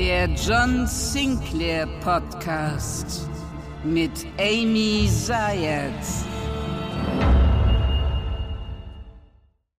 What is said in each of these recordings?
Der John Sinclair Podcast mit Amy Zayat.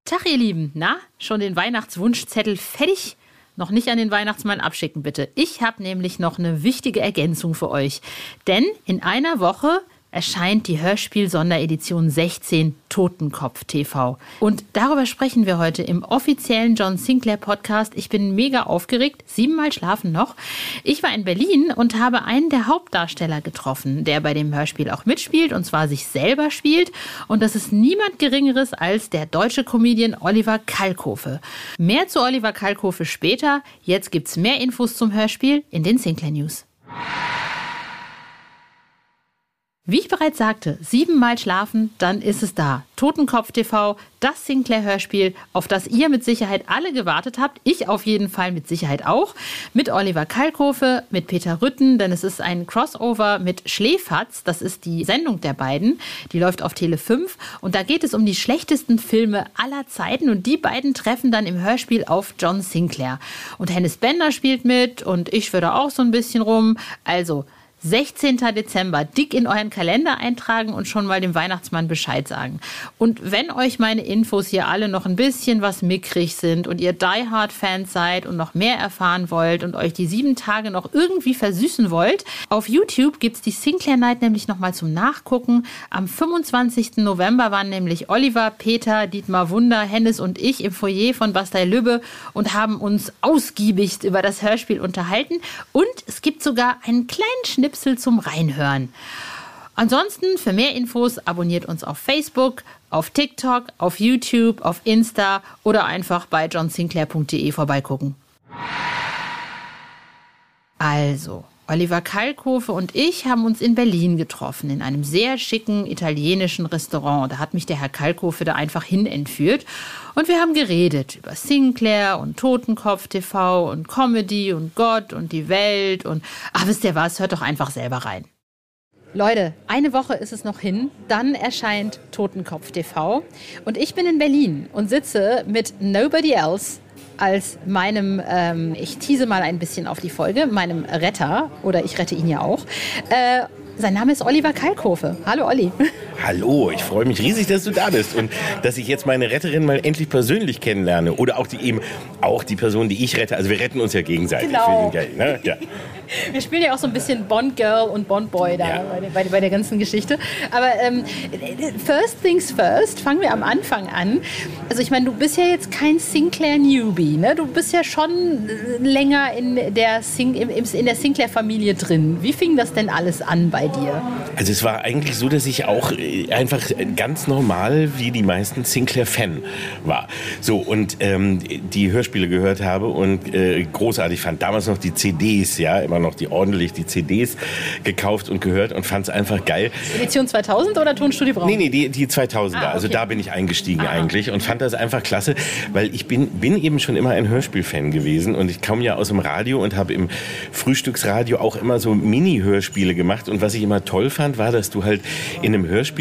Tag, ihr Lieben. Na, schon den Weihnachtswunschzettel fertig? Noch nicht an den Weihnachtsmann abschicken, bitte. Ich habe nämlich noch eine wichtige Ergänzung für euch. Denn in einer Woche erscheint die Hörspiel-Sonderedition 16 Totenkopf TV. Und darüber sprechen wir heute im offiziellen John Sinclair Podcast. Ich bin mega aufgeregt. Siebenmal schlafen noch. Ich war in Berlin und habe einen der Hauptdarsteller getroffen, der bei dem Hörspiel auch mitspielt und zwar sich selber spielt. Und das ist niemand Geringeres als der deutsche Comedian Oliver Kalkofe. Mehr zu Oliver Kalkofe später. Jetzt gibt's mehr Infos zum Hörspiel in den Sinclair News. Wie ich bereits sagte, siebenmal schlafen, dann ist es da. Totenkopf TV, das Sinclair-Hörspiel, auf das ihr mit Sicherheit alle gewartet habt. Ich auf jeden Fall mit Sicherheit auch. Mit Oliver Kalkofe, mit Peter Rütten, denn es ist ein Crossover mit Schläferz. Das ist die Sendung der beiden. Die läuft auf Tele 5. Und da geht es um die schlechtesten Filme aller Zeiten. Und die beiden treffen dann im Hörspiel auf John Sinclair. Und Hennis Bender spielt mit und ich würde auch so ein bisschen rum. Also, 16. Dezember dick in euren Kalender eintragen und schon mal dem Weihnachtsmann Bescheid sagen. Und wenn euch meine Infos hier alle noch ein bisschen was mickrig sind und ihr Die Hard Fans seid und noch mehr erfahren wollt und euch die sieben Tage noch irgendwie versüßen wollt, auf YouTube gibt's die Sinclair Night nämlich nochmal zum Nachgucken. Am 25. November waren nämlich Oliver, Peter, Dietmar Wunder, Hennes und ich im Foyer von Bastei Lübbe und haben uns ausgiebig über das Hörspiel unterhalten. Und es gibt sogar einen kleinen Schnitt Schnipsel zum Reinhören. Ansonsten für mehr Infos abonniert uns auf Facebook, auf TikTok, auf YouTube, auf Insta oder einfach bei johnsinclair.de vorbeigucken. Also, Oliver Kalkofe und ich haben uns in Berlin getroffen, in einem sehr schicken italienischen Restaurant. Da hat mich der Herr Kalkofe da einfach hin entführt. Und wir haben geredet über Sinclair und Totenkopf TV und Comedy und Gott und die Welt und, ach, wisst ihr was, hört doch einfach selber rein. Leute, eine Woche ist es noch hin, dann erscheint Totenkopf TV und ich bin in Berlin und sitze mit Nobody Else als meinem, ähm, ich tease mal ein bisschen auf die Folge, meinem Retter, oder ich rette ihn ja auch. Äh, sein Name ist Oliver Kalkofe. Hallo Olli. Hallo, ich freue mich riesig, dass du da bist und dass ich jetzt meine Retterin mal endlich persönlich kennenlerne. Oder auch die eben auch die Person, die ich rette. Also wir retten uns ja gegenseitig. Genau. Geil, ne? ja. Wir spielen ja auch so ein bisschen Bond Girl und Bond Boy da ja. bei, bei, bei, der ganzen Geschichte. Aber ähm, first things first, fangen wir am Anfang an. Also ich meine, du bist ja jetzt kein Sinclair Newbie, ne? Du bist ja schon länger in der, Sing in der Sinclair Familie drin. Wie fing das denn alles an bei dir? Also es war eigentlich so, dass ich auch einfach ganz normal wie die meisten Sinclair-Fan war. So und ähm, die Hörspiele gehört habe und äh, großartig fand. Damals noch die CDs, ja, immer noch die ordentlich die CDs gekauft und gehört und fand es einfach geil. Edition 2000 oder Tonstudio Braun? Nee, nee, die, die 2000er. Ah, okay. Also da bin ich eingestiegen ah. eigentlich und fand das einfach klasse, weil ich bin, bin eben schon immer ein Hörspiel-Fan gewesen und ich komme ja aus dem Radio und habe im Frühstücksradio auch immer so Mini-Hörspiele gemacht und was ich immer toll fand, war, dass du halt in einem Hörspiel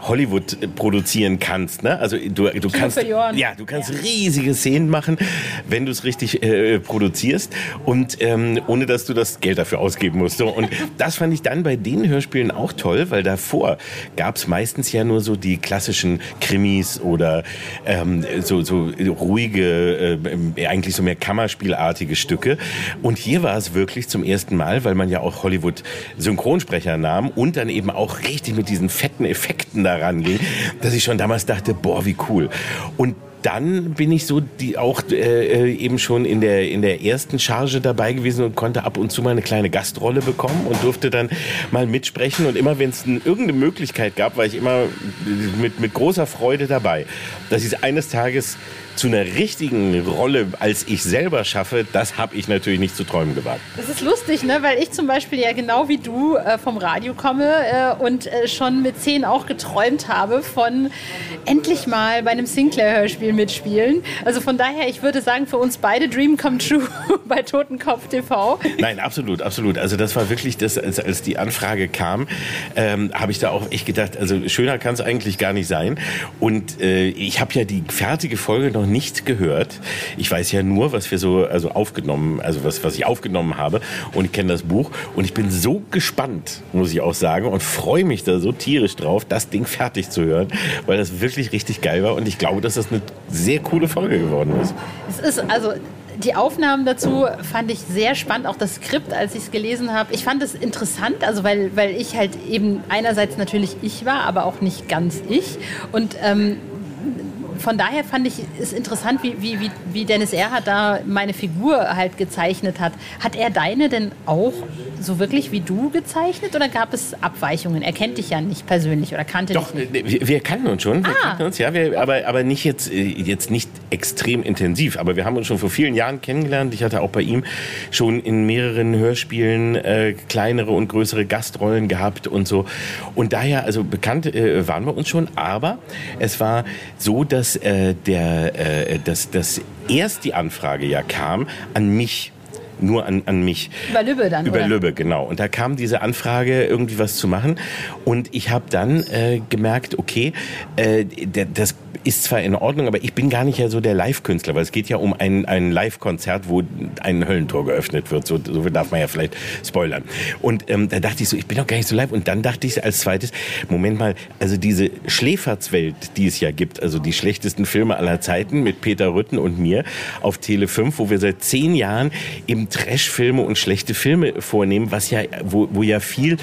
Hollywood produzieren kannst. Ne? Also du, du kannst, ja, du kannst ja. riesige Szenen machen, wenn du es richtig äh, produzierst und ähm, ohne dass du das Geld dafür ausgeben musst. So, und das fand ich dann bei den Hörspielen auch toll, weil davor gab es meistens ja nur so die klassischen Krimis oder ähm, so, so ruhige, äh, eigentlich so mehr Kammerspielartige Stücke. Und hier war es wirklich zum ersten Mal, weil man ja auch Hollywood Synchronsprecher nahm und dann eben auch richtig mit diesen fetten Effekten daran ging, dass ich schon damals dachte, boah, wie cool. Und dann bin ich so die auch äh, eben schon in der in der ersten Charge dabei gewesen und konnte ab und zu mal eine kleine Gastrolle bekommen und durfte dann mal mitsprechen und immer wenn es irgendeine Möglichkeit gab, war ich immer mit mit großer Freude dabei, dass ich eines Tages zu einer richtigen Rolle als ich selber schaffe, das habe ich natürlich nicht zu träumen gewagt. Das ist lustig, ne? weil ich zum Beispiel ja genau wie du äh, vom Radio komme äh, und äh, schon mit zehn auch geträumt habe von endlich mal bei einem Sinclair-Hörspiel Hörspiel mitspielen. Also von daher, ich würde sagen, für uns beide Dream Come True bei Totenkopf TV. Nein, absolut, absolut. Also das war wirklich das, als, als die Anfrage kam, ähm, habe ich da auch echt gedacht, also schöner kann es eigentlich gar nicht sein. Und äh, ich habe ja die fertige Folge noch nicht gehört. Ich weiß ja nur, was wir so also aufgenommen, also was, was ich aufgenommen habe. Und ich kenne das Buch. Und ich bin so gespannt, muss ich auch sagen, und freue mich da so tierisch drauf, das Ding fertig zu hören, weil das wirklich richtig geil war. Und ich glaube, dass das eine sehr coole Folge geworden ist. Es ist also die Aufnahmen dazu fand ich sehr spannend, auch das Skript, als ich es gelesen habe. Ich fand es interessant, also weil, weil ich halt eben einerseits natürlich ich war, aber auch nicht ganz ich. Und ähm, von daher fand ich es interessant, wie, wie, wie Dennis Erhardt da meine Figur halt gezeichnet hat. Hat er deine denn auch so wirklich wie du gezeichnet oder gab es Abweichungen? Er kennt dich ja nicht persönlich oder kannte Doch, dich nicht. Wir, wir kannten uns schon. Wir ah. kannten uns, ja, wir, aber, aber nicht jetzt, äh, jetzt nicht extrem intensiv. Aber wir haben uns schon vor vielen Jahren kennengelernt. Ich hatte auch bei ihm schon in mehreren Hörspielen äh, kleinere und größere Gastrollen gehabt und so. Und daher, also bekannt äh, waren wir uns schon. Aber es war so, dass äh, der, äh, dass, dass erst die Anfrage ja kam an mich nur an, an mich. Über Lübbe dann, Über oder? Lübbe, genau. Und da kam diese Anfrage, irgendwie was zu machen. Und ich habe dann äh, gemerkt, okay, äh, das ist zwar in Ordnung, aber ich bin gar nicht ja so der Live-Künstler, weil es geht ja um ein, ein Live-Konzert, wo ein Höllentor geöffnet wird. So, so darf man ja vielleicht spoilern. Und ähm, da dachte ich so, ich bin doch gar nicht so live. Und dann dachte ich als zweites, Moment mal, also diese Schläferzwelt, die es ja gibt, also die schlechtesten Filme aller Zeiten mit Peter Rütten und mir auf Tele 5, wo wir seit zehn Jahren eben Trash-Filme und schlechte Filme vornehmen, was ja, wo, wo ja viel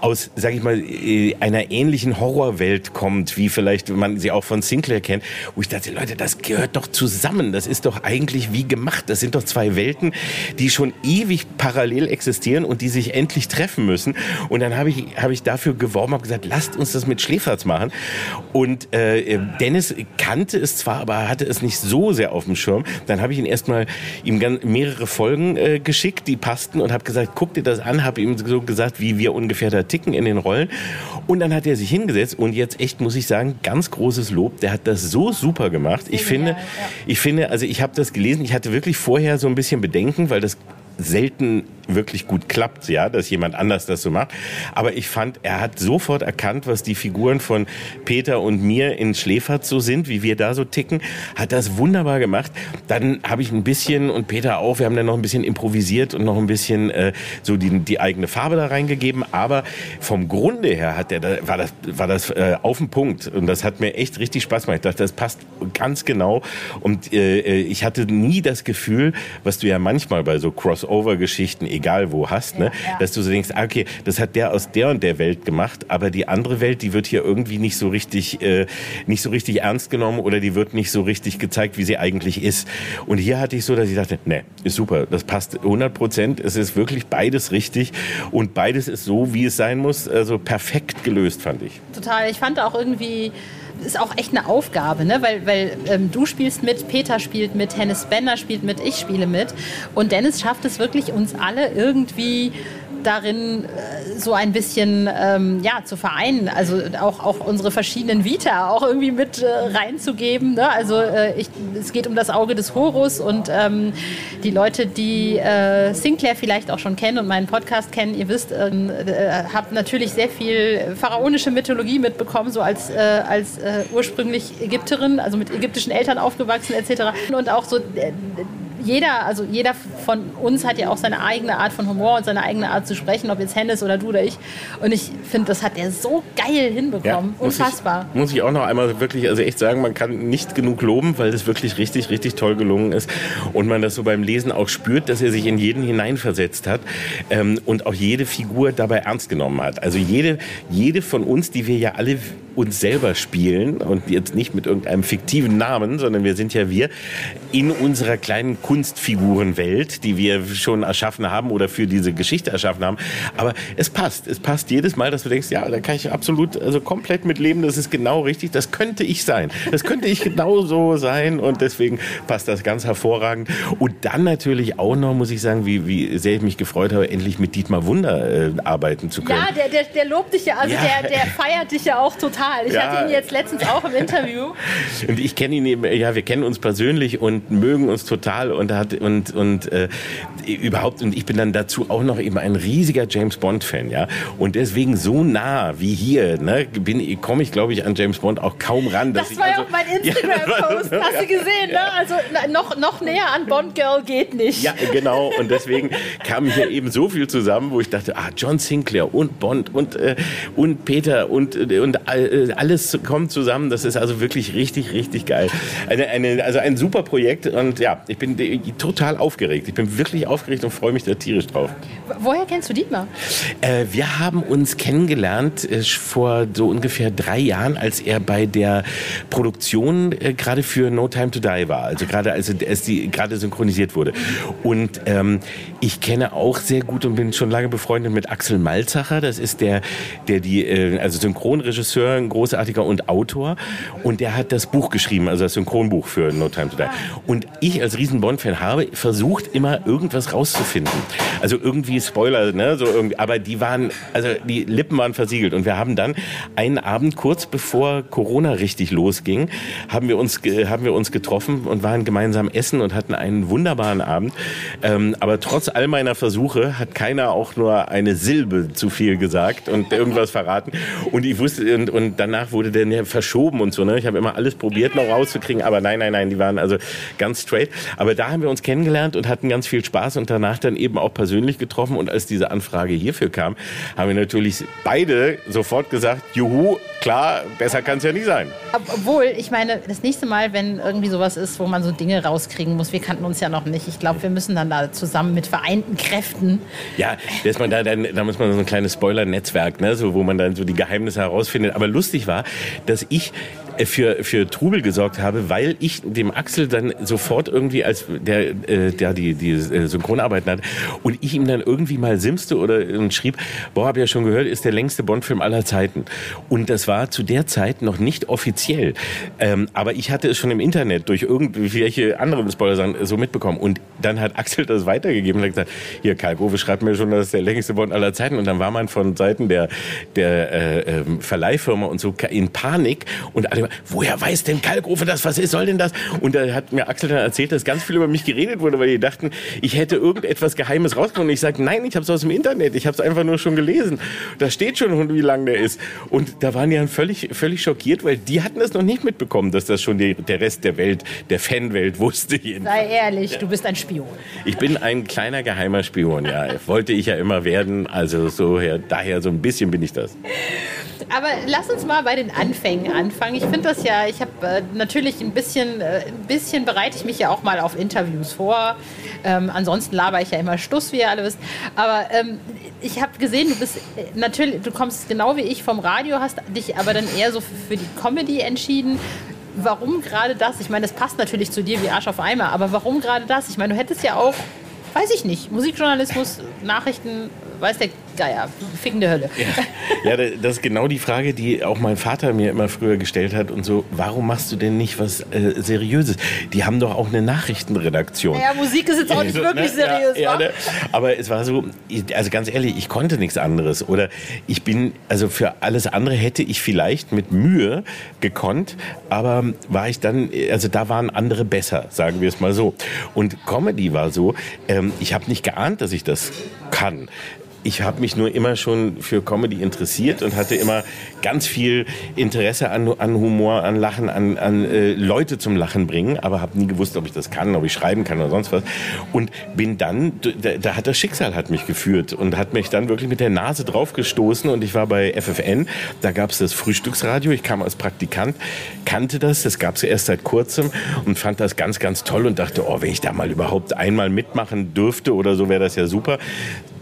aus, sag ich mal, äh, einer ähnlichen Horrorwelt kommt, wie vielleicht man sie auch von Sinclair kennt, wo ich dachte, Leute, das gehört doch zusammen. Das ist doch eigentlich wie gemacht. Das sind doch zwei Welten, die schon ewig parallel existieren und die sich endlich treffen müssen. Und dann habe ich, habe ich dafür geworben, habe gesagt, lasst uns das mit Schläferz machen. Und äh, Dennis kannte es zwar, aber hatte es nicht so sehr auf dem Schirm. Dann habe ich ihn erstmal ihm mehrere Folgen äh, geschickt, die passten und habe gesagt, guck dir das an, habe ihm so gesagt, wie wir ungefähr da ticken in den Rollen. Und dann hat er sich hingesetzt und jetzt echt, muss ich sagen, ganz großes Lob. Der hat das so super gemacht. Ich finde, ich finde, also ich habe das gelesen, ich hatte wirklich vorher so ein bisschen Bedenken, weil das selten wirklich gut klappt, ja, dass jemand anders das so macht. Aber ich fand, er hat sofort erkannt, was die Figuren von Peter und mir in Schläfert so sind, wie wir da so ticken, hat das wunderbar gemacht. Dann habe ich ein bisschen und Peter auch, wir haben dann noch ein bisschen improvisiert und noch ein bisschen äh, so die, die eigene Farbe da reingegeben. Aber vom Grunde her hat er, war das, war das äh, auf den Punkt und das hat mir echt richtig Spaß gemacht. Ich dachte, das passt ganz genau. Und äh, äh ich hatte nie das Gefühl, was du ja manchmal bei so Crossover-Geschichten egal wo hast, ne? Ja, ja. dass du so denkst, ah, okay, das hat der aus der und der Welt gemacht, aber die andere Welt, die wird hier irgendwie nicht so richtig, äh, nicht so richtig ernst genommen oder die wird nicht so richtig gezeigt, wie sie eigentlich ist. Und hier hatte ich so, dass ich dachte, ne, ist super, das passt 100 Prozent, es ist wirklich beides richtig und beides ist so, wie es sein muss, also perfekt gelöst, fand ich. Total, ich fand auch irgendwie ist auch echt eine Aufgabe, ne? weil, weil ähm, du spielst mit, Peter spielt mit, Hennes Bender spielt mit, ich spiele mit. Und Dennis schafft es wirklich, uns alle irgendwie darin äh, so ein bisschen ähm, ja, zu vereinen, also auch, auch unsere verschiedenen Vita auch irgendwie mit äh, reinzugeben. Ne? Also äh, ich, es geht um das Auge des Horus und ähm, die Leute, die äh, Sinclair vielleicht auch schon kennen und meinen Podcast kennen, ihr wisst, ähm, äh, habt natürlich sehr viel pharaonische Mythologie mitbekommen, so als, äh, als ursprünglich Ägypterin, also mit ägyptischen Eltern aufgewachsen etc. Und auch so jeder, also jeder von uns hat ja auch seine eigene Art von Humor und seine eigene Art zu sprechen, ob jetzt Hennes oder du oder ich. Und ich finde, das hat er so geil hinbekommen. Ja, Unfassbar. Muss ich, muss ich auch noch einmal wirklich, also echt sagen, man kann nicht genug loben, weil das wirklich richtig, richtig toll gelungen ist. Und man das so beim Lesen auch spürt, dass er sich in jeden hineinversetzt hat ähm, und auch jede Figur dabei ernst genommen hat. Also jede, jede von uns, die wir ja alle uns selber spielen und jetzt nicht mit irgendeinem fiktiven Namen, sondern wir sind ja wir in unserer kleinen Kunst Kunstfigurenwelt, die wir schon erschaffen haben oder für diese Geschichte erschaffen haben. Aber es passt. Es passt jedes Mal, dass du denkst, ja, da kann ich absolut, also komplett mit leben. Das ist genau richtig. Das könnte ich sein. Das könnte ich genauso sein. Und deswegen passt das ganz hervorragend. Und dann natürlich auch noch, muss ich sagen, wie, wie sehr ich mich gefreut habe, endlich mit Dietmar Wunder äh, arbeiten zu können. Ja, der, der, der lobt dich ja. Also ja. Der, der feiert dich ja auch total. Total. Ich ja. hatte ihn jetzt letztens auch im Interview. Und ich kenne ihn eben, ja, wir kennen uns persönlich und mögen uns total und hat und und äh, überhaupt und ich bin dann dazu auch noch eben ein riesiger James Bond Fan, ja. Und deswegen so nah wie hier, ne, bin komme ich glaube ich an James Bond auch kaum ran. das war ja also, auch mein Instagram Post, ja, hast du gesehen, ne? Also noch noch näher an Bond Girl geht nicht. Ja, genau und deswegen kam hier eben so viel zusammen, wo ich dachte, ah, John Sinclair und Bond und äh, und Peter und äh, und äh, alles kommt zusammen. Das ist also wirklich richtig richtig geil. Eine, eine also ein super Projekt und ja, ich bin total aufgeregt. Ich bin wirklich aufgeregt und freue mich da tierisch drauf. Woher kennst du Dietmar? Äh, wir haben uns kennengelernt äh, vor so ungefähr drei Jahren, als er bei der Produktion äh, gerade für No Time to Die war. Also gerade als, als die gerade synchronisiert wurde. Und ähm, ich kenne auch sehr gut und bin schon lange befreundet mit Axel Malzacher. Das ist der, der die, äh, also Synchronregisseur, ein großartiger und Autor. Und der hat das Buch geschrieben, also das Synchronbuch für No Time to Die. Und ich als riesen Bond-Fan habe versucht, immer irgendwas rauszufinden. Also irgendwie Spoiler, ne, so irgendwie, aber die waren, also die Lippen waren versiegelt. Und wir haben dann einen Abend kurz bevor Corona richtig losging, haben wir uns, haben wir uns getroffen und waren gemeinsam essen und hatten einen wunderbaren Abend. Ähm, aber trotz all meiner Versuche hat keiner auch nur eine Silbe zu viel gesagt und irgendwas verraten. Und ich wusste, und, und danach wurde der verschoben und so, ne. Ich habe immer alles probiert noch rauszukriegen, aber nein, nein, nein, die waren also ganz straight. Aber da haben wir uns kennengelernt und hatten ganz viel Spaß und danach dann eben auch persönlich getroffen. Und als diese Anfrage hierfür kam, haben wir natürlich beide sofort gesagt, juhu, klar, besser kann es ja nie sein. Obwohl, ich meine, das nächste Mal, wenn irgendwie sowas ist, wo man so Dinge rauskriegen muss, wir kannten uns ja noch nicht. Ich glaube, wir müssen dann da zusammen mit vereinten Kräften. Ja, dass man da, dann, da muss man so ein kleines Spoiler-Netzwerk, ne, so, wo man dann so die Geheimnisse herausfindet. Aber lustig war, dass ich für, für Trubel gesorgt habe, weil ich dem Axel dann sofort irgendwie als der, äh, der die, die äh, Synchronarbeiten hat und ich ihm dann irgendwie mal simste oder und schrieb, boah, hab ja schon gehört, ist der längste Bond-Film aller Zeiten. Und das war zu der Zeit noch nicht offiziell. Ähm, aber ich hatte es schon im Internet durch irgendwelche anderen Spoiler so mitbekommen. Und dann hat Axel das weitergegeben und hat gesagt, hier, Karl Grove schreibt mir schon, das ist der längste Bond aller Zeiten. Und dann war man von Seiten der, der äh, ähm, Verleihfirma und so in Panik und alle woher weiß denn Kalkofe das, was ist, soll denn das? Und da hat mir Axel dann erzählt, dass ganz viel über mich geredet wurde, weil die dachten, ich hätte irgendetwas Geheimes rausgefunden. Und ich sage, nein, ich habe es aus dem Internet, ich habe es einfach nur schon gelesen. Da steht schon, wie lang der ist. Und da waren die dann völlig, völlig schockiert, weil die hatten es noch nicht mitbekommen, dass das schon die, der Rest der Welt, der Fanwelt wusste. Jedenfalls. Sei ehrlich, du bist ein Spion. Ich bin ein kleiner geheimer Spion, ja. Wollte ich ja immer werden. Also so her, daher so ein bisschen bin ich das. Aber lass uns mal bei den Anfängen anfangen. Ich finde das ja, ich habe äh, natürlich ein bisschen, äh, ein bisschen bereite ich mich ja auch mal auf Interviews vor. Ähm, ansonsten laber ich ja immer Stuss, wie ihr alle wisst. Aber ähm, ich habe gesehen, du bist äh, natürlich, du kommst genau wie ich vom Radio, hast dich aber dann eher so für, für die Comedy entschieden. Warum gerade das? Ich meine, das passt natürlich zu dir wie Arsch auf Eimer, aber warum gerade das? Ich meine, du hättest ja auch weiß ich nicht, Musikjournalismus, Nachrichten, weiß der Geier, fickende Hölle. Ja. ja. das ist genau die Frage, die auch mein Vater mir immer früher gestellt hat und so, warum machst du denn nicht was äh, Seriöses? Die haben doch auch eine Nachrichtenredaktion. Ja, Musik ist jetzt auch nicht wirklich ne? seriös, ja, ne? Aber es war so, also ganz ehrlich, ich konnte nichts anderes. Oder ich bin, also für alles andere hätte ich vielleicht mit Mühe gekonnt, aber war ich dann, also da waren andere besser, sagen wir es mal so. Und Comedy war so, ähm, ich habe nicht geahnt, dass ich das kann ich habe mich nur immer schon für Comedy interessiert und hatte immer ganz viel Interesse an, an Humor, an Lachen, an, an äh, Leute zum Lachen bringen, aber habe nie gewusst, ob ich das kann, ob ich schreiben kann oder sonst was. Und bin dann, da, da, hat das Schicksal hat mich geführt und hat mich dann wirklich mit der Nase draufgestoßen und ich war bei FFN, da gab es das Frühstücksradio, ich kam als Praktikant, kannte das, das gab es erst seit kurzem und fand das ganz, ganz toll und dachte, oh, wenn ich da mal überhaupt einmal mitmachen dürfte oder so, wäre das ja super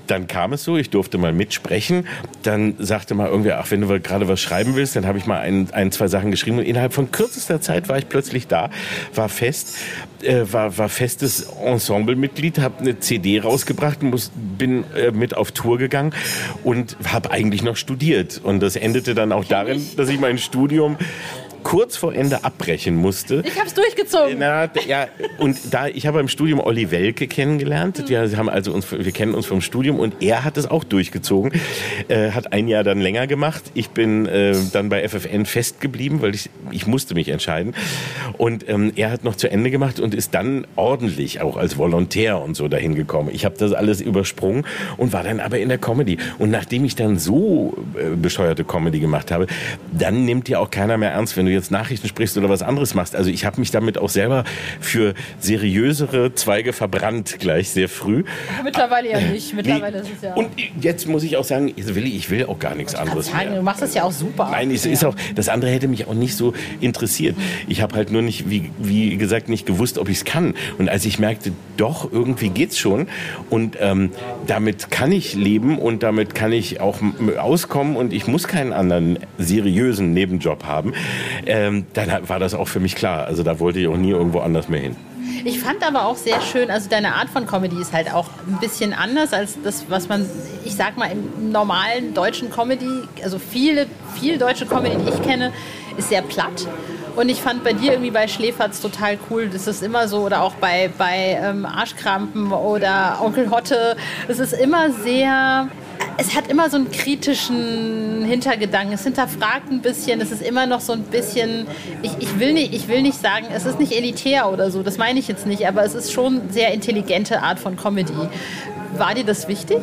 dann kam es so, ich durfte mal mitsprechen. Dann sagte mal irgendwer, ach, wenn du gerade was schreiben willst, dann habe ich mal ein, ein, zwei Sachen geschrieben. Und innerhalb von kürzester Zeit war ich plötzlich da, war fest, äh, war, war festes Ensemblemitglied, habe eine CD rausgebracht, muss, bin äh, mit auf Tour gegangen und habe eigentlich noch studiert. Und das endete dann auch darin, dass ich mein Studium kurz vor Ende abbrechen musste. Ich habe es durchgezogen. Na, ja, und da ich habe im Studium Olli Welke kennengelernt. Wir haben also uns, wir kennen uns vom Studium und er hat es auch durchgezogen. Äh, hat ein Jahr dann länger gemacht. Ich bin äh, dann bei FFN festgeblieben, weil ich ich musste mich entscheiden. Und ähm, er hat noch zu Ende gemacht und ist dann ordentlich auch als Volontär und so dahin gekommen. Ich habe das alles übersprungen und war dann aber in der Comedy. Und nachdem ich dann so äh, bescheuerte Comedy gemacht habe, dann nimmt dir auch keiner mehr ernst, wenn du jetzt Nachrichten sprichst oder was anderes machst. Also ich habe mich damit auch selber für seriösere Zweige verbrannt gleich sehr früh. Mittlerweile ja nicht. Mittlerweile nee. ist es ja. Und jetzt muss ich auch sagen, Willi, ich will auch gar nichts anderes sagen, mehr. Du machst das ja auch super. Nein, es ja. ist auch, das andere hätte mich auch nicht so interessiert. Ich habe halt nur nicht, wie, wie gesagt, nicht gewusst, ob ich es kann. Und als ich merkte, doch, irgendwie geht's schon und ähm, damit kann ich leben und damit kann ich auch auskommen und ich muss keinen anderen seriösen Nebenjob haben, ähm, dann war das auch für mich klar. Also da wollte ich auch nie irgendwo anders mehr hin. Ich fand aber auch sehr schön, also deine Art von Comedy ist halt auch ein bisschen anders als das, was man, ich sag mal, im normalen deutschen Comedy, also viele, viel deutsche Comedy, die ich kenne, ist sehr platt. Und ich fand bei dir irgendwie bei Schläferz total cool. Das ist immer so, oder auch bei, bei ähm, Arschkrampen oder Onkel Hotte. Es ist immer sehr. Es hat immer so einen kritischen Hintergedanken. Es hinterfragt ein bisschen. Es ist immer noch so ein bisschen. Ich, ich, will nicht, ich will nicht sagen, es ist nicht elitär oder so. Das meine ich jetzt nicht. Aber es ist schon sehr intelligente Art von Comedy. War dir das wichtig?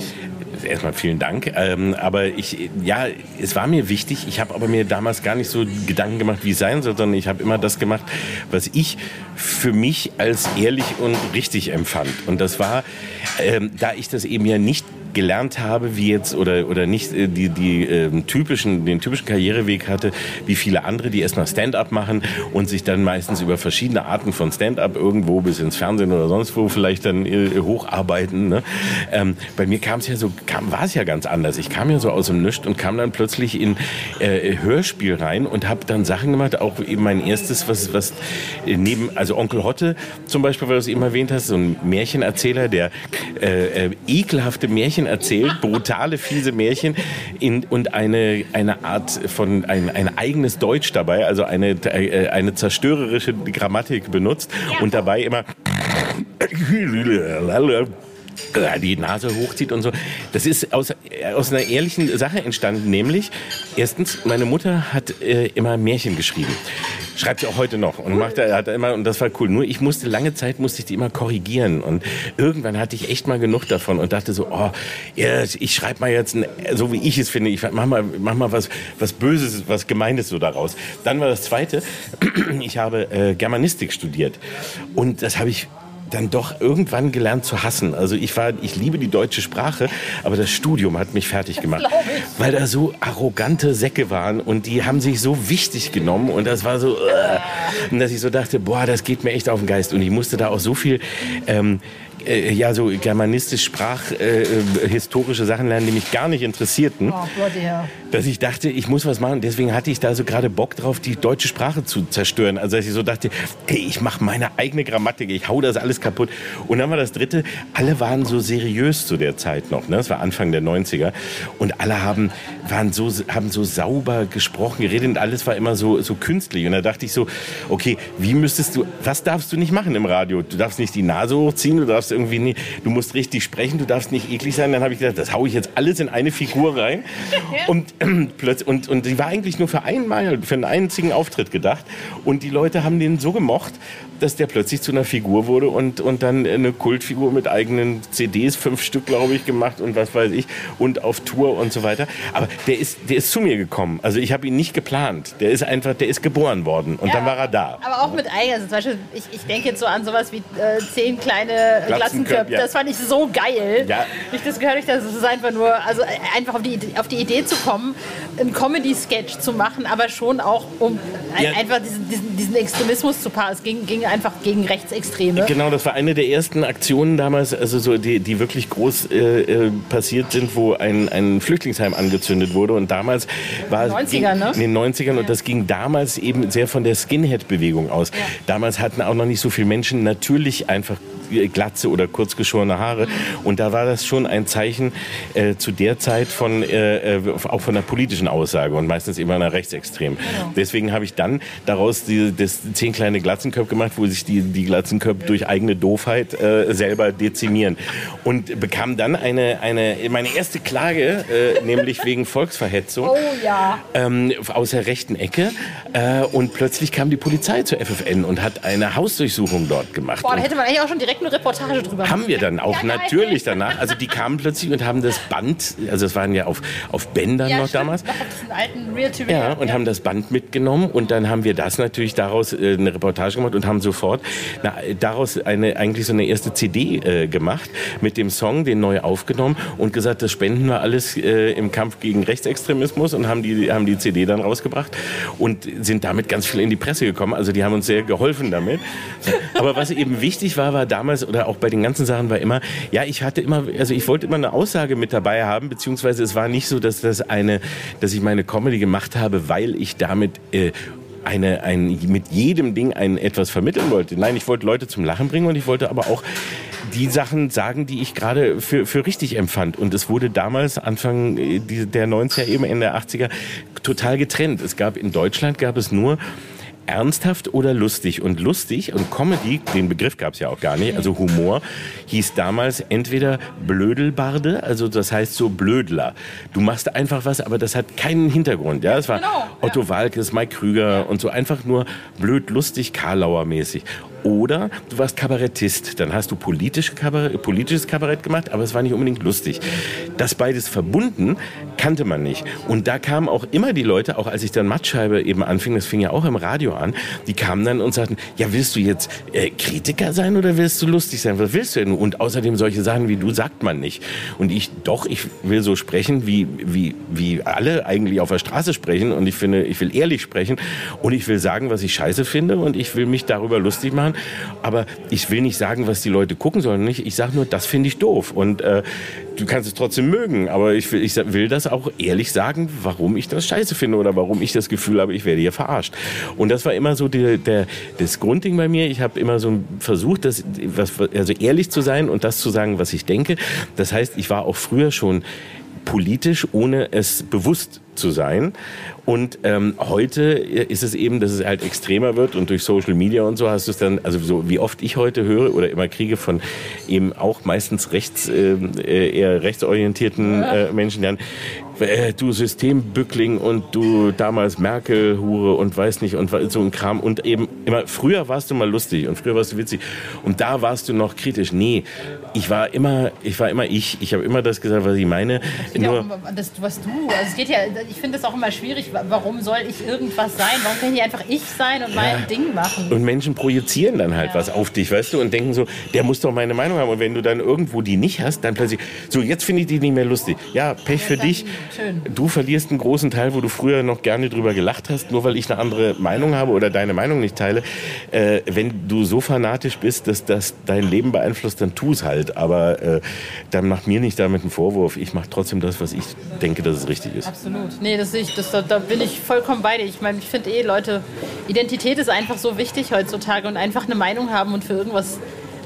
erstmal vielen Dank. Ähm, aber ich, ja, es war mir wichtig. Ich habe aber mir damals gar nicht so Gedanken gemacht, wie es sein soll, sondern ich habe immer das gemacht, was ich für mich als ehrlich und richtig empfand. Und das war, ähm, da ich das eben ja nicht gelernt habe, wie jetzt oder oder nicht äh, die die äh, typischen den typischen Karriereweg hatte, wie viele andere, die erstmal Stand-up machen und sich dann meistens über verschiedene Arten von Stand-up irgendwo bis ins Fernsehen oder sonst wo vielleicht dann äh, hocharbeiten. Ne? Ähm, bei mir kam es ja so, kam war es ja ganz anders. Ich kam ja so aus dem Nüscht und kam dann plötzlich in äh, Hörspiel rein und habe dann Sachen gemacht, auch eben mein erstes, was was äh, neben also Onkel Hotte zum Beispiel, weil du es eben erwähnt hast, so ein Märchenerzähler, der äh, ekelhafte Märchen Märchen erzählt, brutale, fiese Märchen in, und eine, eine Art von, ein, ein eigenes Deutsch dabei, also eine, äh, eine zerstörerische Grammatik benutzt und dabei immer die Nase hochzieht und so. Das ist aus, aus einer ehrlichen Sache entstanden, nämlich erstens, meine Mutter hat äh, immer Märchen geschrieben. Schreibt sie auch heute noch und macht hat immer und das war cool. Nur ich musste lange Zeit musste ich die immer korrigieren und irgendwann hatte ich echt mal genug davon und dachte so, oh, ich schreibe mal jetzt, ein, so wie ich es finde, ich mach mal, mach mal was, was Böses, was Gemeines so daraus. Dann war das Zweite, ich habe äh, Germanistik studiert und das habe ich dann doch irgendwann gelernt zu hassen. Also ich war, ich liebe die deutsche Sprache, aber das Studium hat mich fertig gemacht, weil da so arrogante Säcke waren und die haben sich so wichtig genommen und das war so, und dass ich so dachte, boah, das geht mir echt auf den Geist. Und ich musste da auch so viel ähm, äh, ja so germanistisch sprachhistorische äh, Sachen lernen, die mich gar nicht interessierten. Oh Gott, ja. Dass ich dachte, ich muss was machen. Deswegen hatte ich da so gerade Bock drauf, die deutsche Sprache zu zerstören. Also dass ich so dachte, hey, ich mache meine eigene Grammatik, ich hau das alles kaputt. Und dann war das Dritte, alle waren so seriös zu der Zeit noch. Ne? Das war Anfang der 90er. Und alle haben, waren so, haben so sauber gesprochen, geredet und alles war immer so, so künstlich. Und da dachte ich so, okay, wie müsstest du, was darfst du nicht machen im Radio? Du darfst nicht die Nase hochziehen, du darfst irgendwie nie, du musst richtig sprechen, du darfst nicht eklig sein. Dann habe ich gedacht, das haue ich jetzt alles in eine Figur rein. und, äh, plötzlich, und, und die war eigentlich nur für einmal, für einen einzigen Auftritt gedacht. Und die Leute haben den so gemocht, dass der plötzlich zu einer Figur wurde und, und dann eine Kultfigur mit eigenen CDs, fünf Stück, glaube ich, gemacht und was weiß ich, und auf Tour und so weiter. Aber der ist, der ist zu mir gekommen. Also ich habe ihn nicht geplant. Der ist einfach, der ist geboren worden und ja, dann war er da. Aber auch mit eigen. Also zum Beispiel, ich, ich denke jetzt so an sowas wie äh, zehn kleine Glatzenköpfe. Ja. Das fand ich so geil. Ja. Ich das gehört nicht, es einfach nur, also einfach auf die, auf die Idee zu kommen, einen Comedy-Sketch zu machen, aber schon auch um ja. einfach diesen, diesen, diesen Extremismus zu paaren. Es ging, ging einfach gegen Rechtsextreme. Genau, das war eine der ersten Aktionen damals, also so die, die wirklich groß äh, äh passiert sind, wo ein, ein Flüchtlingsheim angezündet wurde. Und damals war in den 90ern, ne? In den 90ern ja. und das ging damals eben sehr von der Skinhead-Bewegung aus. Ja. Damals hatten auch noch nicht so viele Menschen natürlich einfach Glatze oder kurz geschorene Haare. Und da war das schon ein Zeichen äh, zu der Zeit von, äh, äh auch von einer politischen Aussage und meistens immer einer Rechtsextrem. Genau. Deswegen habe ich dann daraus die, das zehn kleine Glatzenköpfe gemacht, wo sich die, die Glatzenköpfe durch eigene Doofheit äh, selber dezimieren. Und bekam dann eine, eine meine erste Klage, äh, nämlich wegen Volksverhetzung. Oh ja. Ähm, aus der rechten Ecke. Äh, und plötzlich kam die Polizei zur FFN und hat eine Hausdurchsuchung dort gemacht. Boah, da hätte man eigentlich auch schon direkt eine Reportage drüber Haben wir dann auch ja, natürlich danach. Also die kamen plötzlich und haben das Band, also es waren ja auf, auf Bändern ja, noch stimmt, damals. Noch alten Real Real. Ja, und ja. haben das Band mitgenommen und dann haben wir das natürlich daraus äh, eine Reportage gemacht und haben sofort na, daraus eine, eigentlich so eine erste CD äh, gemacht mit dem Song, den neu aufgenommen und gesagt, das spenden wir alles äh, im Kampf gegen Rechtsextremismus und haben die, haben die CD dann rausgebracht und sind damit ganz viel in die Presse gekommen. Also die haben uns sehr geholfen damit. Aber was eben wichtig war, war damals oder auch bei den ganzen Sachen war immer, ja, ich hatte immer, also ich wollte immer eine Aussage mit dabei haben, beziehungsweise es war nicht so, dass das eine, dass ich meine Comedy gemacht habe, weil ich damit äh, eine, ein, mit jedem Ding ein etwas vermitteln wollte. Nein, ich wollte Leute zum Lachen bringen und ich wollte aber auch die Sachen sagen, die ich gerade für, für richtig empfand. Und es wurde damals, Anfang äh, der 90er, eben Ende der 80er, total getrennt. Es gab in Deutschland gab es nur ernsthaft oder lustig. Und lustig und Comedy, den Begriff gab es ja auch gar nicht, also Humor, hieß damals entweder Blödelbarde, also das heißt so Blödler. Du machst einfach was, aber das hat keinen Hintergrund. Ja, es war genau, Otto ja. Walkes, Mike Krüger und so einfach nur blöd, lustig, Karlauer mäßig. Oder du warst Kabarettist, dann hast du politische Kabarett, politisches Kabarett gemacht, aber es war nicht unbedingt lustig. Das beides verbunden kannte man nicht. Und da kamen auch immer die Leute, auch als ich dann Mattscheibe eben anfing, das fing ja auch im Radio an, die kamen dann und sagten, ja, willst du jetzt äh, Kritiker sein oder willst du lustig sein? Was willst du denn? Und außerdem solche Sachen wie du sagt man nicht. Und ich, doch, ich will so sprechen, wie, wie, wie alle eigentlich auf der Straße sprechen. Und ich finde, ich will ehrlich sprechen. Und ich will sagen, was ich scheiße finde. Und ich will mich darüber lustig machen. Aber ich will nicht sagen, was die Leute gucken sollen. Nicht. Ich sage nur, das finde ich doof. Und äh, du kannst es trotzdem mögen. Aber ich will, ich will das auch ehrlich sagen, warum ich das scheiße finde oder warum ich das Gefühl habe, ich werde hier verarscht. Und das war immer so die, der, das Grundding bei mir. Ich habe immer so versucht, das, was, also ehrlich zu sein und das zu sagen, was ich denke. Das heißt, ich war auch früher schon politisch, ohne es bewusst zu sein. Und ähm, heute ist es eben, dass es halt extremer wird und durch Social Media und so hast du es dann, also so wie oft ich heute höre oder immer kriege von eben auch meistens rechts, ähm, äh, eher rechtsorientierten äh, Menschen, dann äh, du Systembückling und du damals Merkel-Hure und weiß nicht und so ein Kram und eben immer, früher warst du mal lustig und früher warst du witzig und da warst du noch kritisch. Nee, ich war immer, ich war immer ich, ich habe immer das gesagt, was ich meine. Nur, ja, das, was du, also es geht ja, ich finde es auch immer schwierig, warum soll ich irgendwas sein? Warum kann ich einfach ich sein und mein Ding machen? Und Menschen projizieren dann halt ja. was auf dich, weißt du, und denken so, der muss doch meine Meinung haben und wenn du dann irgendwo die nicht hast, dann plötzlich, so jetzt finde ich die nicht mehr lustig. Ja, Pech für dich. Schön. Du verlierst einen großen Teil, wo du früher noch gerne drüber gelacht hast, nur weil ich eine andere Meinung habe oder deine Meinung nicht teile. Äh, wenn du so fanatisch bist, dass das dein Leben beeinflusst, dann tu es halt. Aber äh, dann mach mir nicht damit einen Vorwurf. Ich mache trotzdem das, was ich denke, dass es richtig ist. Absolut. Nee, das ich, das, da, da bin ich vollkommen bei dir. Ich meine, ich finde eh, Leute, Identität ist einfach so wichtig heutzutage und einfach eine Meinung haben und für irgendwas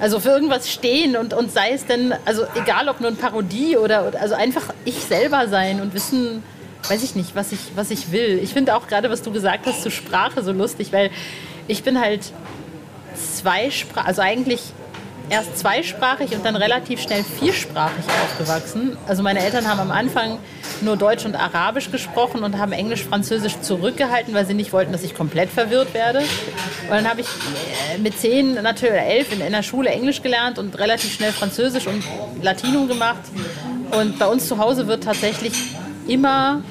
also für irgendwas stehen und, und sei es denn, also egal ob nur eine Parodie oder, also einfach ich selber sein und wissen, weiß ich nicht, was ich, was ich will. Ich finde auch gerade, was du gesagt hast zur Sprache so lustig, weil ich bin halt zweisprachig, also eigentlich erst zweisprachig und dann relativ schnell viersprachig aufgewachsen. Also meine Eltern haben am Anfang nur Deutsch und Arabisch gesprochen und haben Englisch, Französisch zurückgehalten, weil sie nicht wollten, dass ich komplett verwirrt werde. Und dann habe ich äh, mit zehn, natürlich elf in, in der Schule Englisch gelernt und relativ schnell Französisch und Latino gemacht. Und bei uns zu Hause wird tatsächlich immer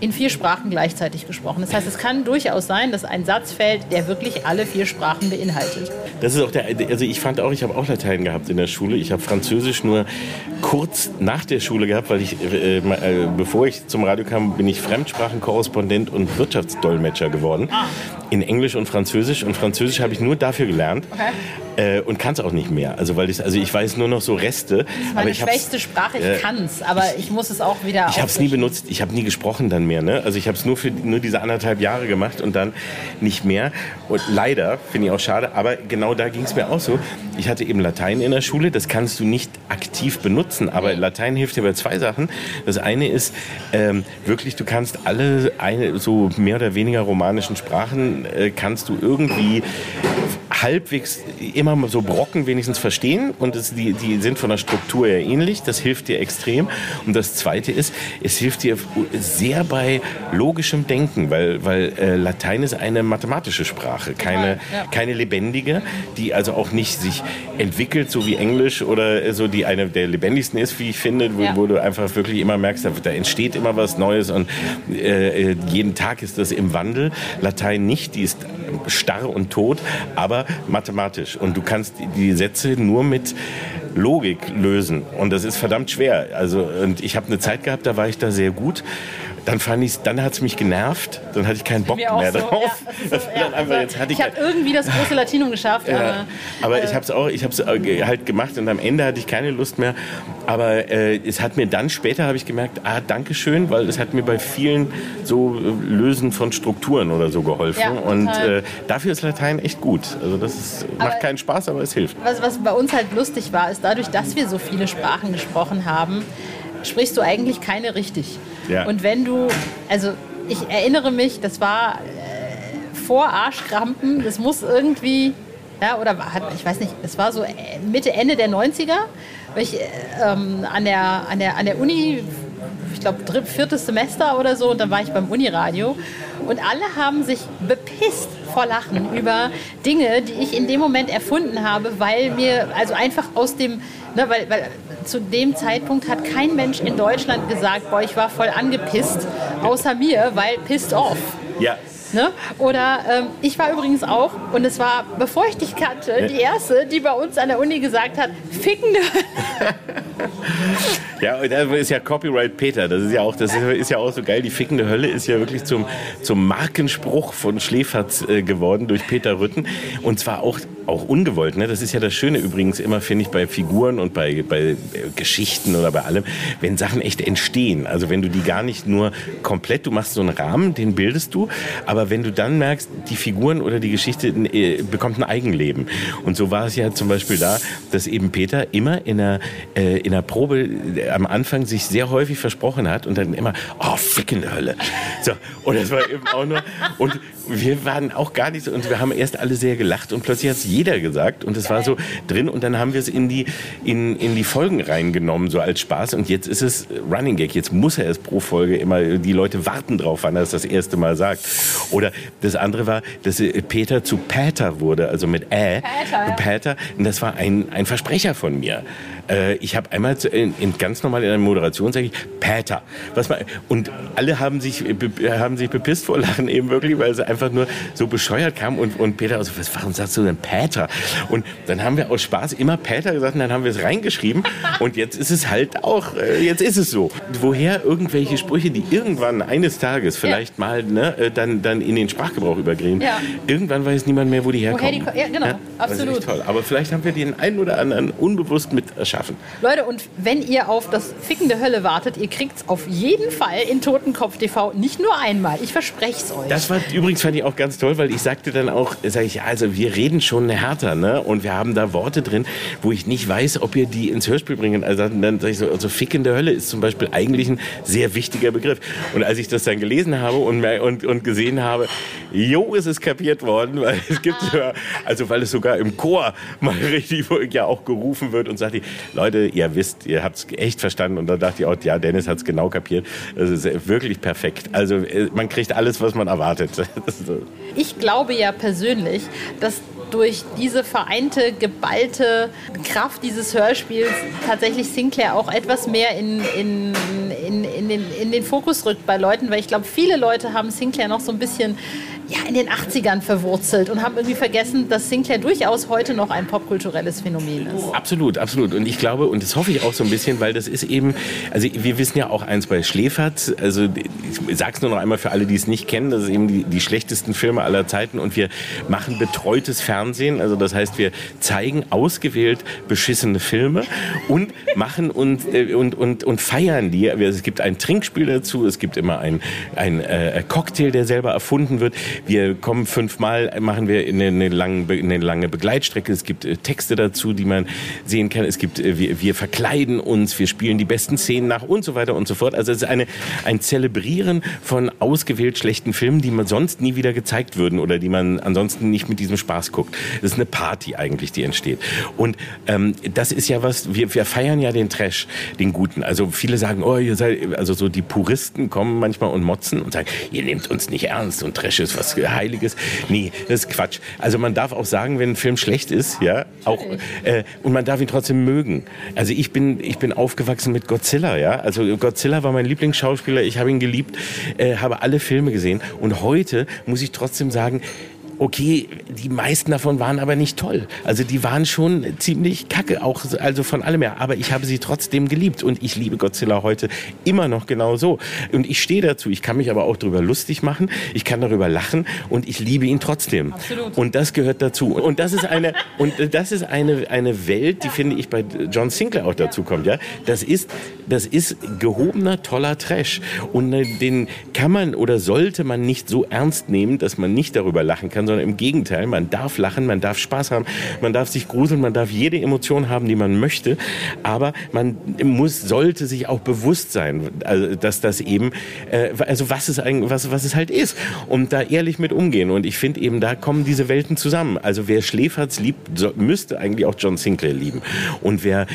in vier Sprachen gleichzeitig gesprochen. Das heißt, es kann durchaus sein, dass ein Satz fällt, der wirklich alle vier Sprachen beinhaltet. Das ist auch der, also ich fand auch, ich habe auch Latein gehabt in der Schule. Ich habe Französisch nur kurz nach der Schule gehabt, weil ich, äh, äh, bevor ich zum Radio kam, bin ich Fremdsprachenkorrespondent und Wirtschaftsdolmetscher geworden. Ah. In Englisch und Französisch. Und Französisch habe ich nur dafür gelernt. Okay äh, und kann es auch nicht mehr. Also weil ich, also ich weiß nur noch so Reste. Das ist meine schwächste Sprache, ich äh, kann es, aber ich muss es auch wieder. Ich habe es nie benutzt, ich habe nie gesprochen dann mehr. Ne? Also ich habe es nur für nur diese anderthalb Jahre gemacht und dann nicht mehr. Und leider finde ich auch schade, aber genau da ging es mir auch so. Ich hatte eben Latein in der Schule, das kannst du nicht aktiv benutzen, aber Latein hilft dir bei zwei Sachen. Das eine ist ähm, wirklich, du kannst alle eine, so mehr oder weniger romanischen Sprachen äh, kannst du irgendwie halbwegs immer so Brocken wenigstens verstehen und es, die, die sind von der Struktur her ähnlich. Das hilft dir extrem. Und das Zweite ist, es hilft dir sehr bei logischem Denken, weil, weil äh, Latein ist eine mathematische Sprache, keine, ja. keine lebendige, die also auch nicht sich entwickelt, so wie Englisch oder so, die eine der lebendigsten ist, wie ich finde, wo, ja. wo du einfach wirklich immer merkst, da, da entsteht immer was Neues und äh, äh jeden Tag ist das im Wandel. Latein nicht, die ist starr und tot, aber mathematisch. Und du kannst die Sätze nur mit Logik lösen. Und das ist verdammt schwer. Also, und ich habe eine Zeit gehabt, da war ich da sehr gut dann fand ich dann hat es mich genervt, dann hatte ich keinen Bock mehr so. drauf. Ja, so, ja. also, ich habe irgendwie das große Latinum geschafft. Ja, aber, aber äh, ich habe es auch, ich habe es äh, halt gemacht und am Ende hatte ich keine Lust mehr. Aber äh, es hat mir dann später habe ich gemerkt, ah, danke schön, weil es hat mir bei vielen so äh, Lösen von Strukturen oder so geholfen. Ja, und äh, dafür ist Latein echt gut. Also das ist, macht keinen Spaß, aber es hilft. Was, was bei uns halt lustig war, ist dadurch, dass wir so viele Sprachen gesprochen haben, sprichst du eigentlich keine richtig. Ja. Und wenn du, also ich erinnere mich, das war äh, vor Arschkrampen, das muss irgendwie, ja, oder ich weiß nicht, es war so äh, Mitte, Ende der 90er, weil ich ähm, an, der, an, der, an der Uni, ich glaube, viertes Semester oder so, und dann war ich beim Uniradio und alle haben sich bepisst vor Lachen über Dinge, die ich in dem Moment erfunden habe, weil mir, also einfach aus dem, ne, weil, weil zu dem Zeitpunkt hat kein Mensch in Deutschland gesagt, boah, ich war voll angepisst, außer mir, weil pissed off. Ja. Ne? Oder ähm, ich war übrigens auch, und es war, bevor ich dich kannte, die erste, die bei uns an der Uni gesagt hat, fickende. ja, und das ist ja Copyright Peter. Das ist ja auch, das ist ja auch so geil. Die fickende Hölle ist ja wirklich zum, zum Markenspruch von Schläferz äh, geworden durch Peter Rütten. Und zwar auch auch ungewollt. Ne? Das ist ja das Schöne übrigens immer, finde ich, bei Figuren und bei, bei Geschichten oder bei allem, wenn Sachen echt entstehen. Also wenn du die gar nicht nur komplett, du machst so einen Rahmen, den bildest du, aber wenn du dann merkst, die Figuren oder die Geschichte äh, bekommt ein Eigenleben. Und so war es ja zum Beispiel da, dass eben Peter immer in einer, äh, in einer Probe äh, am Anfang sich sehr häufig versprochen hat und dann immer, oh, fickende Hölle. So, und das war eben auch nur, und wir waren auch gar nicht so, und wir haben erst alle sehr gelacht und plötzlich hat es jeder gesagt und es war so drin und dann haben wir es in die, in, in die Folgen reingenommen, so als Spaß und jetzt ist es Running Gag. Jetzt muss er es pro Folge immer, die Leute warten drauf, wann er es das erste Mal sagt. Oder das andere war, dass Peter zu Pater wurde, also mit Ä. Pater. Pater. Und das war ein, ein Versprecher von mir. Äh, ich habe einmal zu, in, in, ganz normal in einer Moderation sage ich Peter. Was man, und alle haben sich, haben sich bepisst vor Lachen eben wirklich, weil es einfach nur so bescheuert kam und, und Peter, also, was, warum sagst du denn Peter? Und dann haben wir aus Spaß immer Peter gesagt und dann haben wir es reingeschrieben und jetzt ist es halt auch, äh, jetzt ist es so. Woher irgendwelche Sprüche, die irgendwann eines Tages vielleicht ja. mal ne, äh, dann, dann in den Sprachgebrauch übergehen, ja. irgendwann weiß niemand mehr, wo die herkommen. Woher die, ja, genau, ja? absolut. toll. Aber vielleicht haben wir den einen oder anderen unbewusst mit erschaffen schaffen. Leute, und wenn ihr auf das fickende Hölle wartet, ihr kriegt es auf jeden Fall in Totenkopf TV nicht nur einmal. Ich verspreche es euch. Das war übrigens fand ich auch ganz toll, weil ich sagte dann auch, sage ich, also wir reden schon härter, ne? Und wir haben da Worte drin, wo ich nicht weiß, ob ihr die ins Hörspiel bringen. Also dann sage ich so, also fickende Hölle ist zum Beispiel eigentlich ein sehr wichtiger Begriff. Und als ich das dann gelesen habe und, und, und gesehen habe, jo, ist es kapiert worden, weil es gibt ja, also weil es sogar im Chor mal richtig ja auch gerufen wird und sagt die, Leute, ihr wisst, ihr habt es echt verstanden. Und da dachte ich auch, ja, Dennis hat es genau kapiert. Das ist wirklich perfekt. Also äh, man kriegt alles, was man erwartet. Ich glaube ja persönlich, dass durch diese vereinte, geballte Kraft dieses Hörspiels tatsächlich Sinclair auch etwas mehr in, in, in, in, den, in den Fokus rückt bei Leuten, weil ich glaube, viele Leute haben Sinclair noch so ein bisschen ja, in den 80ern verwurzelt und haben irgendwie vergessen, dass Sinclair durchaus heute noch ein popkulturelles Phänomen ist. Absolut, absolut. Und ich glaube, und das hoffe ich auch so ein bisschen, weil das ist eben, also wir wissen ja auch eins bei Schläferz, also ich sag's nur noch einmal für alle, die es nicht kennen, das ist eben die, die schlechtesten Filme aller Zeiten und wir machen betreutes Fernsehen, also das heißt, wir zeigen ausgewählt beschissene Filme und machen und, äh, und, und, und feiern die. Es gibt ein Trinkspiel dazu, es gibt immer ein, ein äh, Cocktail, der selber erfunden wird. Wir kommen fünfmal, machen wir eine, eine, lange, eine lange Begleitstrecke. Es gibt äh, Texte dazu, die man sehen kann. Es gibt, äh, wir, wir verkleiden uns, wir spielen die besten Szenen nach und so weiter und so fort. Also es ist eine, ein Zelebrieren von ausgewählt schlechten Filmen, die man sonst nie wieder gezeigt würden oder die man ansonsten nicht mit diesem Spaß guckt. Das ist eine Party eigentlich, die entsteht. Und ähm, das ist ja was, wir, wir feiern ja den Trash, den Guten. Also viele sagen, oh, ihr seid, also so die Puristen kommen manchmal und motzen und sagen, ihr nehmt uns nicht ernst und Trash ist was Heiliges. Nee, das ist Quatsch. Also man darf auch sagen, wenn ein Film schlecht ist, ja, auch, äh, und man darf ihn trotzdem mögen. Also ich bin, ich bin aufgewachsen mit Godzilla, ja. Also Godzilla war mein Lieblingsschauspieler, ich habe ihn geliebt, äh, habe alle Filme gesehen und heute muss ich trotzdem sagen, okay, die meisten davon waren aber nicht toll. Also die waren schon ziemlich kacke, auch also von allem her. Aber ich habe sie trotzdem geliebt und ich liebe Godzilla heute immer noch genau so. Und ich stehe dazu. Ich kann mich aber auch darüber lustig machen. Ich kann darüber lachen und ich liebe ihn trotzdem. Absolut. Und das gehört dazu. Und das ist eine und das ist eine eine Welt, die finde ich bei John Sinclair auch dazu kommt. Ja, das ist das ist gehobener toller Trash und äh, den kann man oder sollte man nicht so ernst nehmen, dass man nicht darüber lachen kann sondern im Gegenteil. Man darf lachen, man darf Spaß haben, man darf sich gruseln, man darf jede Emotion haben, die man möchte. Aber man muss, sollte sich auch bewusst sein, also, dass das eben, äh, also was es was, was es halt ist. Und da ehrlich mit umgehen. Und ich finde eben, da kommen diese Welten zusammen. Also wer Schläferz liebt, müsste eigentlich auch John Sinclair lieben. Und wer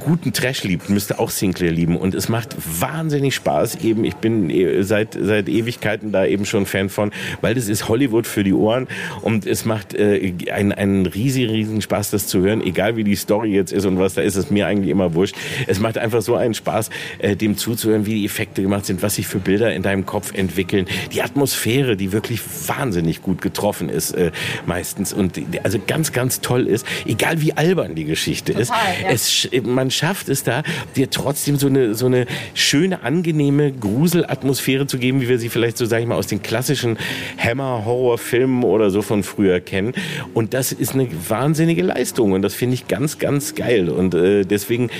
guten Trash liebt, müsste auch Sinclair lieben. Und es macht wahnsinnig Spaß eben. Ich bin äh, seit, seit Ewigkeiten da eben schon Fan von, weil das ist Hollywood für die Ohren. Und es macht äh, einen, einen riesigen, riesigen Spaß, das zu hören, egal wie die Story jetzt ist und was da ist, ist mir eigentlich immer wurscht. Es macht einfach so einen Spaß, äh, dem zuzuhören, wie die Effekte gemacht sind, was sich für Bilder in deinem Kopf entwickeln. Die Atmosphäre, die wirklich wahnsinnig gut getroffen ist, äh, meistens. Und also ganz, ganz toll ist, egal wie albern die Geschichte Total, ist. Ja. Es, man schafft es da, dir trotzdem so eine, so eine schöne, angenehme Gruselatmosphäre zu geben, wie wir sie vielleicht so, sag ich mal, aus den klassischen Hammer-Horror-Filmen oder so so von früher kennen. Und das ist eine wahnsinnige Leistung und das finde ich ganz, ganz geil. Und äh, deswegen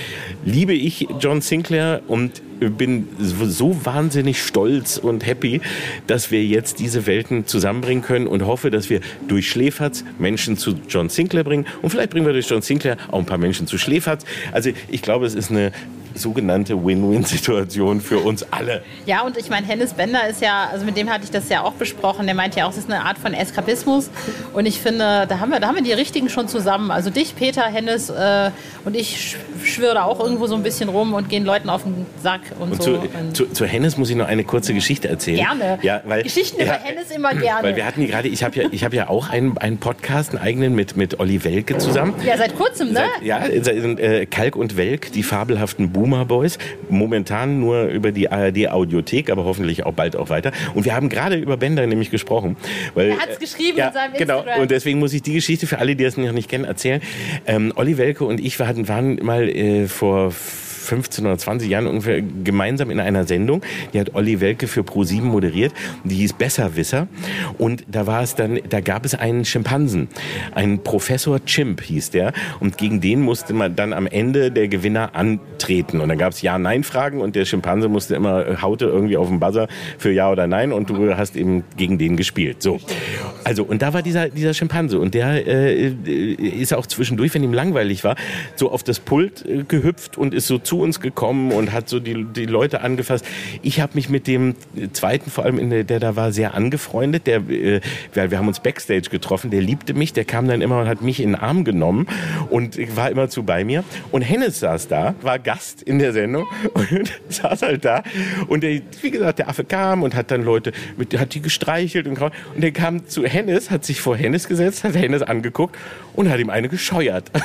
liebe ich John Sinclair und bin so wahnsinnig stolz und happy, dass wir jetzt diese Welten zusammenbringen können und hoffe, dass wir durch Schläferz Menschen zu John Sinclair bringen und vielleicht bringen wir durch John Sinclair auch ein paar Menschen zu Schläferz. Also ich glaube, es ist eine sogenannte Win-Win-Situation für uns alle. Ja, und ich meine, Hennes Bender ist ja, also mit dem hatte ich das ja auch besprochen, der meint ja auch, es ist eine Art von Eskapismus. Und ich finde, da haben wir, da haben wir die richtigen schon zusammen. Also dich, Peter, Hennes äh, und ich schwöre da auch irgendwo so ein bisschen rum und gehen Leuten auf den Sack und, und so. Zu, zu, zu, Hennes muss ich noch eine kurze Geschichte erzählen. Gerne. Ja, weil, Geschichten ja, über Hennes immer gerne. Weil wir hatten gerade, ich habe ja, ich ja auch einen, einen Podcast, einen eigenen mit, mit Olli Welke zusammen. Ja, seit kurzem, ne? Seit, ja, seit, äh, Kalk und Welk, die fabelhaften Boomer Boys. Momentan nur über die ARD-Audiothek, aber hoffentlich auch bald auch weiter. Und wir haben gerade über Bender nämlich gesprochen. Weil, er hat es geschrieben ja, in seinem genau. Instagram. Und deswegen muss ich die Geschichte für alle, die das noch nicht kennen, erzählen. Ähm, Olli Welke und ich waren, waren mal äh, vor 15 oder 20 Jahren ungefähr gemeinsam in einer Sendung. Die hat Olli Welke für Pro7 moderiert. Die hieß Besserwisser. Und da war es dann, da gab es einen Schimpansen. Ein Professor Chimp hieß der. Und gegen den musste man dann am Ende der Gewinner antreten. Und dann gab es Ja-Nein-Fragen und der Schimpanse musste immer, äh, haute irgendwie auf den Buzzer für Ja oder Nein und du hast eben gegen den gespielt. So. Also, und da war dieser, dieser Schimpanse und der äh, ist auch zwischendurch, wenn ihm langweilig war, so auf das Pult äh, gehüpft und ist so zu uns gekommen und hat so die, die Leute angefasst. Ich habe mich mit dem zweiten, vor allem der, der da war, sehr angefreundet. Der, äh, wir, wir haben uns Backstage getroffen. Der liebte mich. Der kam dann immer und hat mich in den Arm genommen und war immer zu bei mir. Und Hennes saß da, war Gast in der Sendung und saß halt da. Und der, wie gesagt, der Affe kam und hat dann Leute, mit, hat die gestreichelt und, und der kam zu Hennes, hat sich vor Hennes gesetzt, hat Hennes angeguckt und hat ihm eine gescheuert.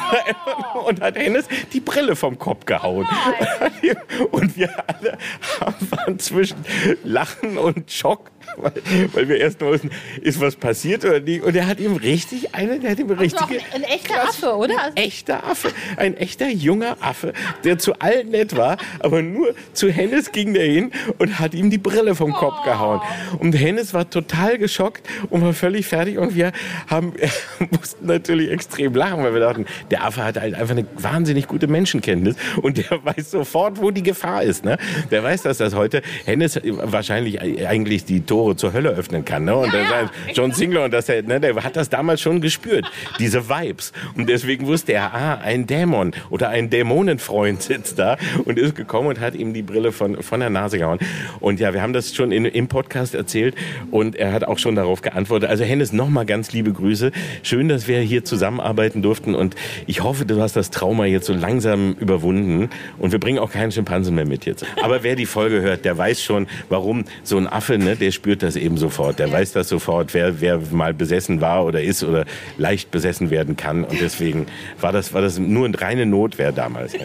Und hat Hennes die Brille vom Kopf gehauen. Und wir alle waren zwischen Lachen und Schock weil, weil wir erst mal wussten, ist was passiert oder nicht. Und er hat ihm richtig eine, der hat ihm richtig. Ein, ein echter Klasse, Affe, oder? Ein echter Affe. Ein echter junger Affe, der zu allen nett war, aber nur zu Hennes ging der hin und hat ihm die Brille vom Kopf oh. gehauen. Und Hennes war total geschockt und war völlig fertig. Und wir haben, mussten natürlich extrem lachen, weil wir dachten, der Affe hat halt einfach eine wahnsinnig gute Menschenkenntnis und der weiß sofort, wo die Gefahr ist. Ne? Der weiß, dass das heute Hennes wahrscheinlich eigentlich die Tore zur Hölle öffnen kann. Ne? Und ja, ja. John Singler, und das, ne, der hat das damals schon gespürt, diese Vibes. Und deswegen wusste er, ah, ein Dämon oder ein Dämonenfreund sitzt da und ist gekommen und hat ihm die Brille von, von der Nase gehauen. Und ja, wir haben das schon in, im Podcast erzählt und er hat auch schon darauf geantwortet. Also Hennes, nochmal ganz liebe Grüße. Schön, dass wir hier zusammenarbeiten durften und ich hoffe, du hast das Trauma jetzt so langsam überwunden und wir bringen auch keinen Schimpansen mehr mit jetzt. Aber wer die Folge hört, der weiß schon, warum so ein Affe, ne, der spürt das eben sofort. Der weiß das sofort, wer, wer mal besessen war oder ist oder leicht besessen werden kann. Und deswegen war das, war das nur eine reine Notwehr damals.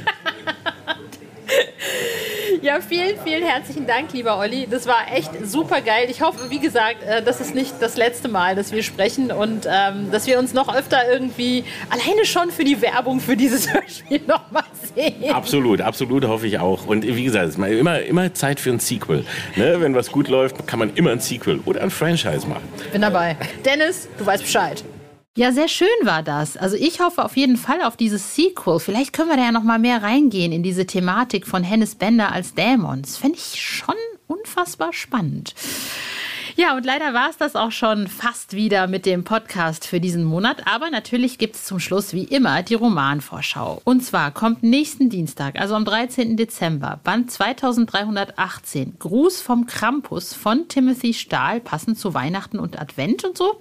Ja, vielen, vielen herzlichen Dank, lieber Olli. Das war echt super geil. Ich hoffe, wie gesagt, äh, das ist nicht das letzte Mal, dass wir sprechen und ähm, dass wir uns noch öfter irgendwie alleine schon für die Werbung für dieses Hörspiel nochmal sehen. Absolut, absolut hoffe ich auch. Und wie gesagt, es ist immer, immer Zeit für ein Sequel. Ne? Wenn was gut läuft, kann man immer ein Sequel oder ein Franchise machen. Bin dabei. Dennis, du weißt Bescheid. Ja, sehr schön war das. Also ich hoffe auf jeden Fall auf dieses Sequel. Vielleicht können wir da ja noch mal mehr reingehen in diese Thematik von Hennes Bender als Dämons. Fände ich schon unfassbar spannend. Ja, und leider war es das auch schon fast wieder mit dem Podcast für diesen Monat. Aber natürlich gibt es zum Schluss wie immer die Romanvorschau. Und zwar kommt nächsten Dienstag, also am 13. Dezember, Band 2318, Gruß vom Krampus von Timothy Stahl, passend zu Weihnachten und Advent und so.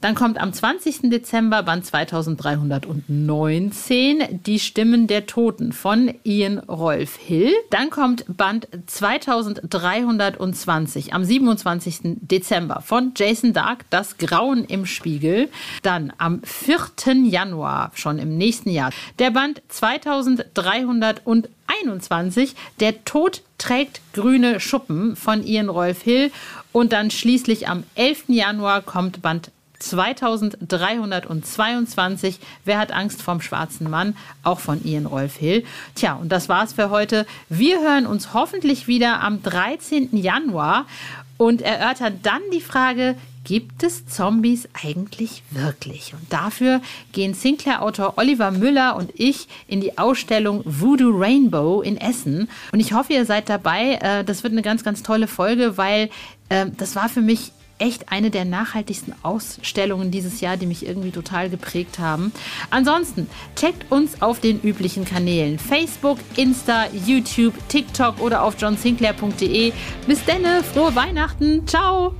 Dann kommt am 20. Dezember Band 2319 Die Stimmen der Toten von Ian Rolf Hill. Dann kommt Band 2320 am 27. Dezember von Jason Dark Das Grauen im Spiegel. Dann am 4. Januar, schon im nächsten Jahr, der Band 2321 Der Tod trägt grüne Schuppen von Ian Rolf Hill. Und dann schließlich am 11. Januar kommt Band 2322. Wer hat Angst vom schwarzen Mann? Auch von Ian Rolf Hill. Tja, und das war's für heute. Wir hören uns hoffentlich wieder am 13. Januar und erörtern dann die Frage, gibt es Zombies eigentlich wirklich? Und dafür gehen Sinclair-Autor Oliver Müller und ich in die Ausstellung Voodoo Rainbow in Essen. Und ich hoffe, ihr seid dabei. Äh, das wird eine ganz, ganz tolle Folge, weil äh, das war für mich echt eine der nachhaltigsten Ausstellungen dieses Jahr, die mich irgendwie total geprägt haben. Ansonsten checkt uns auf den üblichen Kanälen Facebook, Insta, YouTube, TikTok oder auf johnsinclair.de. Bis denne, frohe Weihnachten, ciao!